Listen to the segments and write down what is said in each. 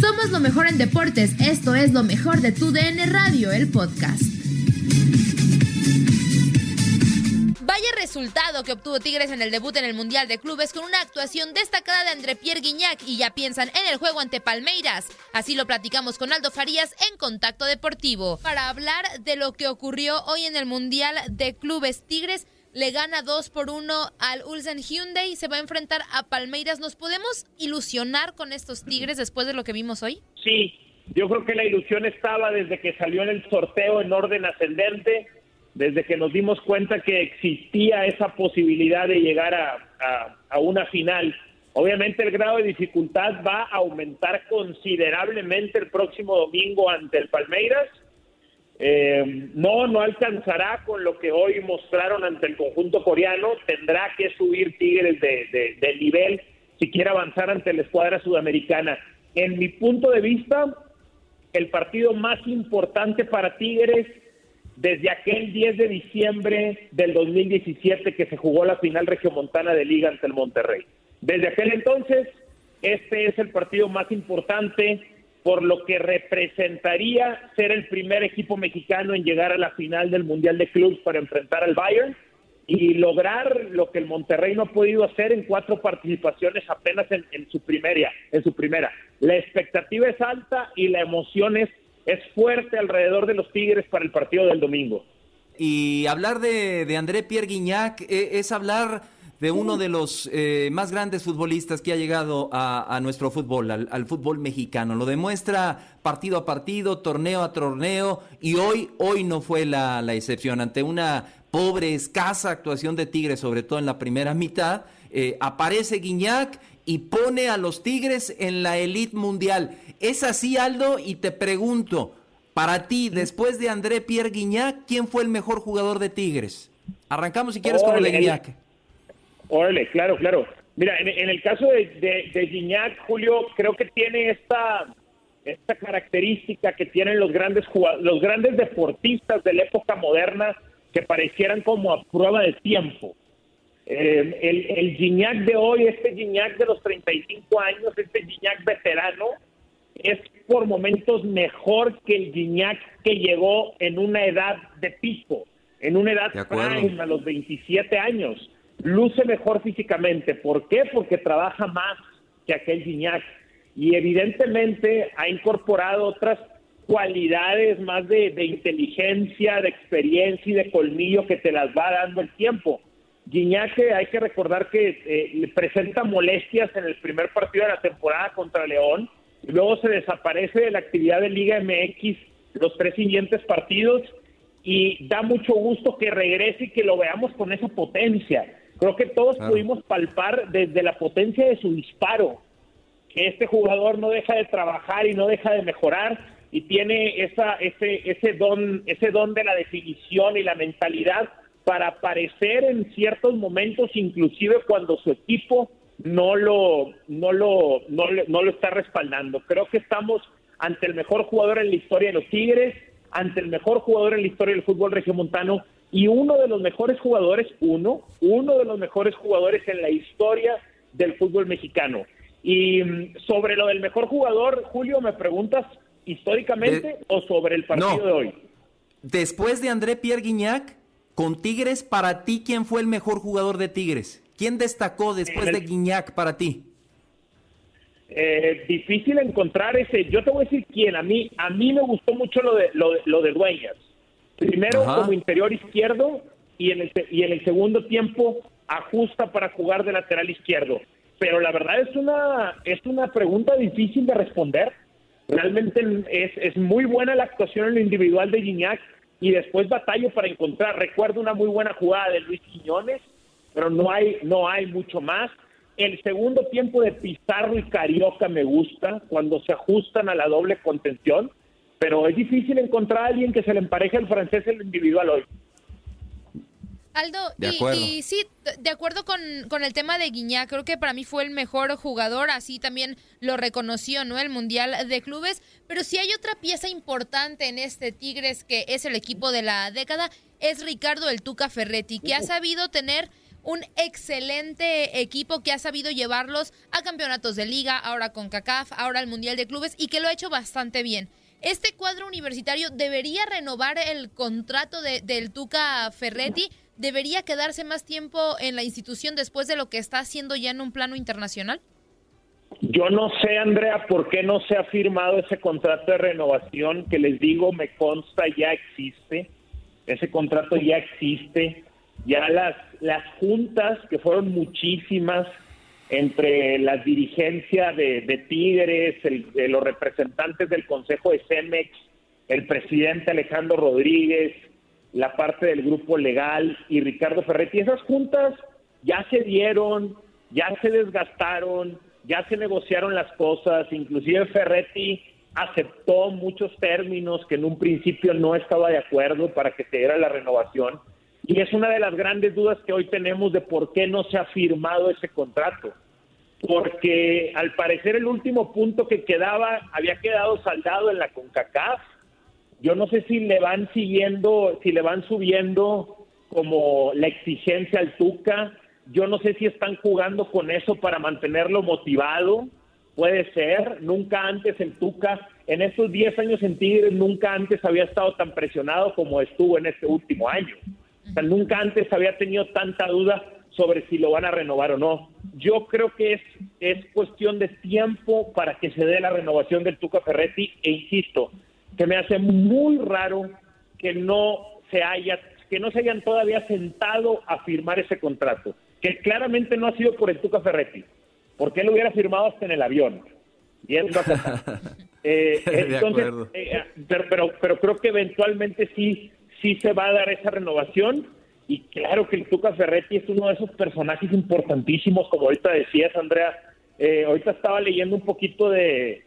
Somos lo mejor en deportes. Esto es lo mejor de tu DN Radio, el podcast. Vaya resultado que obtuvo Tigres en el debut en el Mundial de Clubes con una actuación destacada de André Pierre Guignac y ya piensan en el juego ante Palmeiras. Así lo platicamos con Aldo Farías en Contacto Deportivo. Para hablar de lo que ocurrió hoy en el Mundial de Clubes Tigres, le gana 2 por 1 al Ulsan Hyundai, se va a enfrentar a Palmeiras. ¿Nos podemos ilusionar con estos Tigres después de lo que vimos hoy? Sí, yo creo que la ilusión estaba desde que salió en el sorteo en orden ascendente, desde que nos dimos cuenta que existía esa posibilidad de llegar a, a una final. Obviamente el grado de dificultad va a aumentar considerablemente el próximo domingo ante el Palmeiras no, no alcanzará con lo que hoy mostraron ante el conjunto coreano. Tendrá que subir Tigres de, nivel si quiere avanzar ante la escuadra sudamericana. En mi punto de vista, el partido más importante para Tigres desde aquel 10 de diciembre del 2017 que se jugó la final regiomontana de liga ante el Monterrey. Desde aquel entonces, este es el partido más importante por lo que representaría ser el primer equipo mexicano en llegar a la final del Mundial de Clubs para enfrentar al Bayern y lograr lo que el Monterrey no ha podido hacer en cuatro participaciones apenas en, su primera, en su primera. La expectativa es alta y la emoción es, es fuerte alrededor de los Tigres para el partido del domingo. Y hablar de, de André Pierre Guignac eh, es hablar de uno de los eh, más grandes futbolistas que ha llegado a, nuestro fútbol, al, fútbol mexicano. Lo demuestra partido a partido, torneo a torneo, y hoy, hoy no fue la, excepción. Ante una pobre, escasa actuación de Tigres, sobre todo en la primera mitad, eh, aparece Guiñac y pone a los Tigres en la elite mundial. ¿Es así, Aldo? Y te pregunto, para ti, después de André Pierre Guiñac, ¿quién fue el mejor jugador de Tigres? Arrancamos si quieres con el de Guiñac. Órale, claro, claro. Mira, en, el caso de, de, Gignac, Julio, creo que tiene esta, esta característica que tienen los grandes los grandes deportistas de la época moderna que parecieran como a prueba de tiempo. Eh, el, el Gignac de hoy, este Gignac de los 35 años, este Gignac veterano, es por momentos mejor que el Gignac que llegó en una edad de pico, en una edad prime a los 27 años luce mejor físicamente. ¿Por qué? Porque trabaja más que aquel Gignac y evidentemente ha incorporado otras cualidades más de, inteligencia, de experiencia y de colmillo que te las va dando el tiempo. Gignac hay que recordar que eh, presenta molestias en el primer partido de la temporada contra León y luego se desaparece de la actividad de Liga MX los tres siguientes partidos y da mucho gusto que regrese y que lo veamos con esa potencia. Creo que todos pudimos palpar desde la potencia de su disparo que este jugador no deja de trabajar y no deja de mejorar y tiene esa ese ese don ese don de la definición y la mentalidad para aparecer en ciertos momentos inclusive cuando su equipo no lo no lo no, no lo está respaldando. Creo que estamos ante el mejor jugador en la historia de los Tigres, ante el mejor jugador en la historia del fútbol regiomontano y uno de los mejores jugadores, uno, uno de los mejores jugadores en la historia del fútbol mexicano. Y mm, sobre lo del mejor jugador, Julio, ¿me preguntas históricamente o sobre el partido de hoy? Después de André Pierre Guignac, con Tigres, para ti, ¿quién fue el mejor jugador de Tigres? ¿Quién destacó después de Guignac para ti? Eh, difícil encontrar ese. Yo te voy a decir quién. A mí, a mí me gustó mucho lo de lo, lo de Dueñas. Primero como interior izquierdo y en, el, y en el segundo tiempo ajusta para jugar de lateral izquierdo. Pero la verdad es una, es una pregunta difícil de responder. Realmente es, es muy buena la actuación en lo individual de Gignac y después batallo para encontrar. Recuerdo una muy buena jugada de Luis Quiñones, pero no hay, no hay mucho más. El segundo tiempo de Pizarro y Carioca me gusta, cuando se ajustan a la doble contención, pero es difícil encontrar a alguien que se le empareje al francés el individual hoy. Aldo, y, sí, de acuerdo con, con, el tema de Guiñá, creo que para mí fue el mejor jugador, así también lo reconoció, ¿no? El Mundial de Clubes, pero si hay otra pieza importante en este Tigres que es el equipo de la década, es Ricardo el Tuca Ferretti, que ha sabido tener un excelente equipo que ha sabido llevarlos a campeonatos de liga, ahora con CACAF, ahora al Mundial de Clubes y que lo ha hecho bastante bien. ¿Este cuadro universitario debería renovar el contrato de, del Tuca Ferretti? ¿Debería quedarse más tiempo en la institución después de lo que está haciendo ya en un plano internacional? Yo no sé, Andrea, por qué no se ha firmado ese contrato de renovación que les digo, me consta, ya existe. Ese contrato ya existe. Ya las, las juntas, que fueron muchísimas, entre la dirigencia de, Tigres, los representantes del Consejo de Cemex, el presidente Alejandro Rodríguez, la parte del grupo legal y Ricardo Ferretti. Esas juntas ya se dieron, ya se desgastaron, ya se negociaron las cosas, inclusive Ferretti aceptó muchos términos que en un principio no estaba de acuerdo para que se diera la renovación. Y es una de las grandes dudas que hoy tenemos de por qué no se ha firmado ese contrato. Porque al parecer el último punto que quedaba había quedado saldado en la CONCACAF yo no sé si le van siguiendo, si le van subiendo como la exigencia al Tuca. Yo no sé si están jugando con eso para mantenerlo motivado. Puede ser. Nunca antes el Tuca, en estos 10 años en Tigres, nunca antes había estado tan presionado como estuvo en este último año. O sea, nunca antes había tenido tanta duda sobre si lo van a renovar o no. Yo creo que es, es cuestión de tiempo para que se dé la renovación del Tuca Ferretti e insisto, se me hace muy raro que no se haya que no se hayan todavía sentado a firmar ese contrato, que claramente no ha sido por el Tuca Ferretti, porque él hubiera firmado hasta en el avión. Y él no eh, entonces, eh, pero, pero, creo que eventualmente sí, sí se va a dar esa renovación. Y claro que el Tuca Ferretti es uno de esos personajes importantísimos, como ahorita decías, Andrea. Eh, ahorita estaba leyendo un poquito de,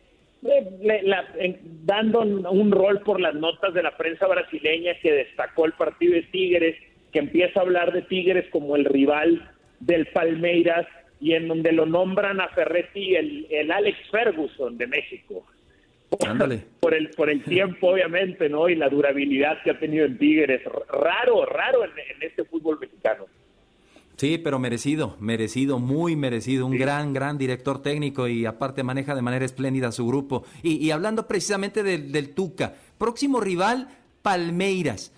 dando un rol por las notas de la prensa brasileña que destacó el partido de Tigres, que empieza a hablar de Tigres como el rival del Palmeiras y en donde lo nombran a Ferretti el, el Alex Ferguson de México. Por el, por el tiempo, obviamente, ¿no? Y la durabilidad que ha tenido en Tigres. Raro, raro en este fútbol mexicano. Sí, pero merecido, merecido, muy merecido. Un gran, gran director técnico y aparte maneja de manera espléndida su grupo. Y, hablando precisamente del, Tuca, próximo rival, Palmeiras.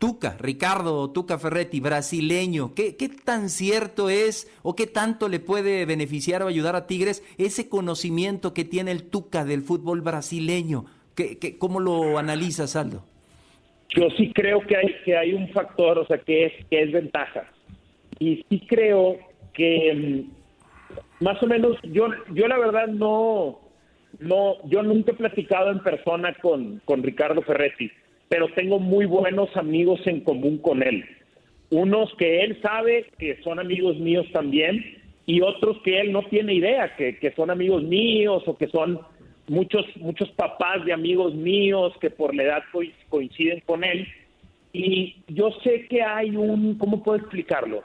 Tuca, Ricardo Tuca Ferretti, brasileño. ¿Qué, ¿Qué tan cierto es o qué tanto le puede beneficiar o ayudar a Tigres ese conocimiento que tiene el Tuca del fútbol brasileño? ¿Qué, cómo lo analizas, Aldo? Yo sí creo que hay, que hay un factor, o sea, que es, que es ventaja y sí creo que mm, más o menos yo yo la verdad no no yo nunca he platicado en persona con, con Ricardo Ferretti, pero tengo muy buenos amigos en común con él. Unos que él sabe que son amigos míos también y otros que él no tiene idea que, que son amigos míos o que son muchos muchos papás de amigos míos que por la edad coinciden con él. Y yo sé que hay un, ¿cómo puedo explicarlo?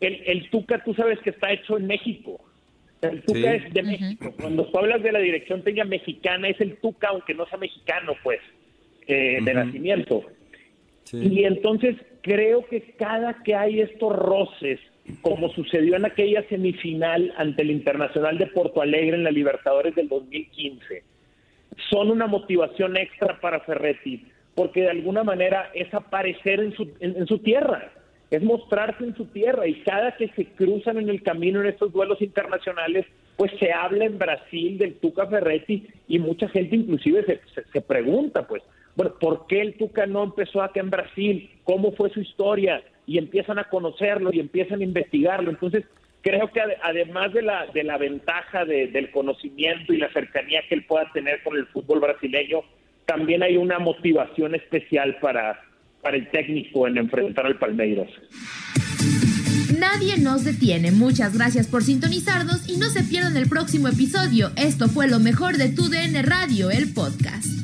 el, Tuca, tú sabes que está hecho en México. El Tuca es de México. Cuando tú hablas de la dirección técnica mexicana, es el Tuca, aunque no sea mexicano, pues, eh, de nacimiento. Y entonces creo que cada que hay estos roces, como sucedió en aquella semifinal ante el Internacional de Porto Alegre en la Libertadores del 2015, son una motivación extra para Ferretti, porque de alguna manera es aparecer en su, en su tierra es mostrarse en su tierra y cada que se cruzan en el camino en estos vuelos internacionales, pues se habla en Brasil del Tuca Ferretti y mucha gente inclusive se, se, pregunta, pues, bueno, ¿por qué el Tuca no empezó acá en Brasil? ¿Cómo fue su historia? Y empiezan a conocerlo y empiezan a investigarlo. Entonces, creo que además de la, de la ventaja del conocimiento y la cercanía que él pueda tener con el fútbol brasileño, también hay una motivación especial para, para el técnico en enfrentar al Palmeiras. Nadie nos detiene. Muchas gracias por sintonizarnos y no se pierdan el próximo episodio. Esto fue lo mejor de tu DN Radio, el podcast.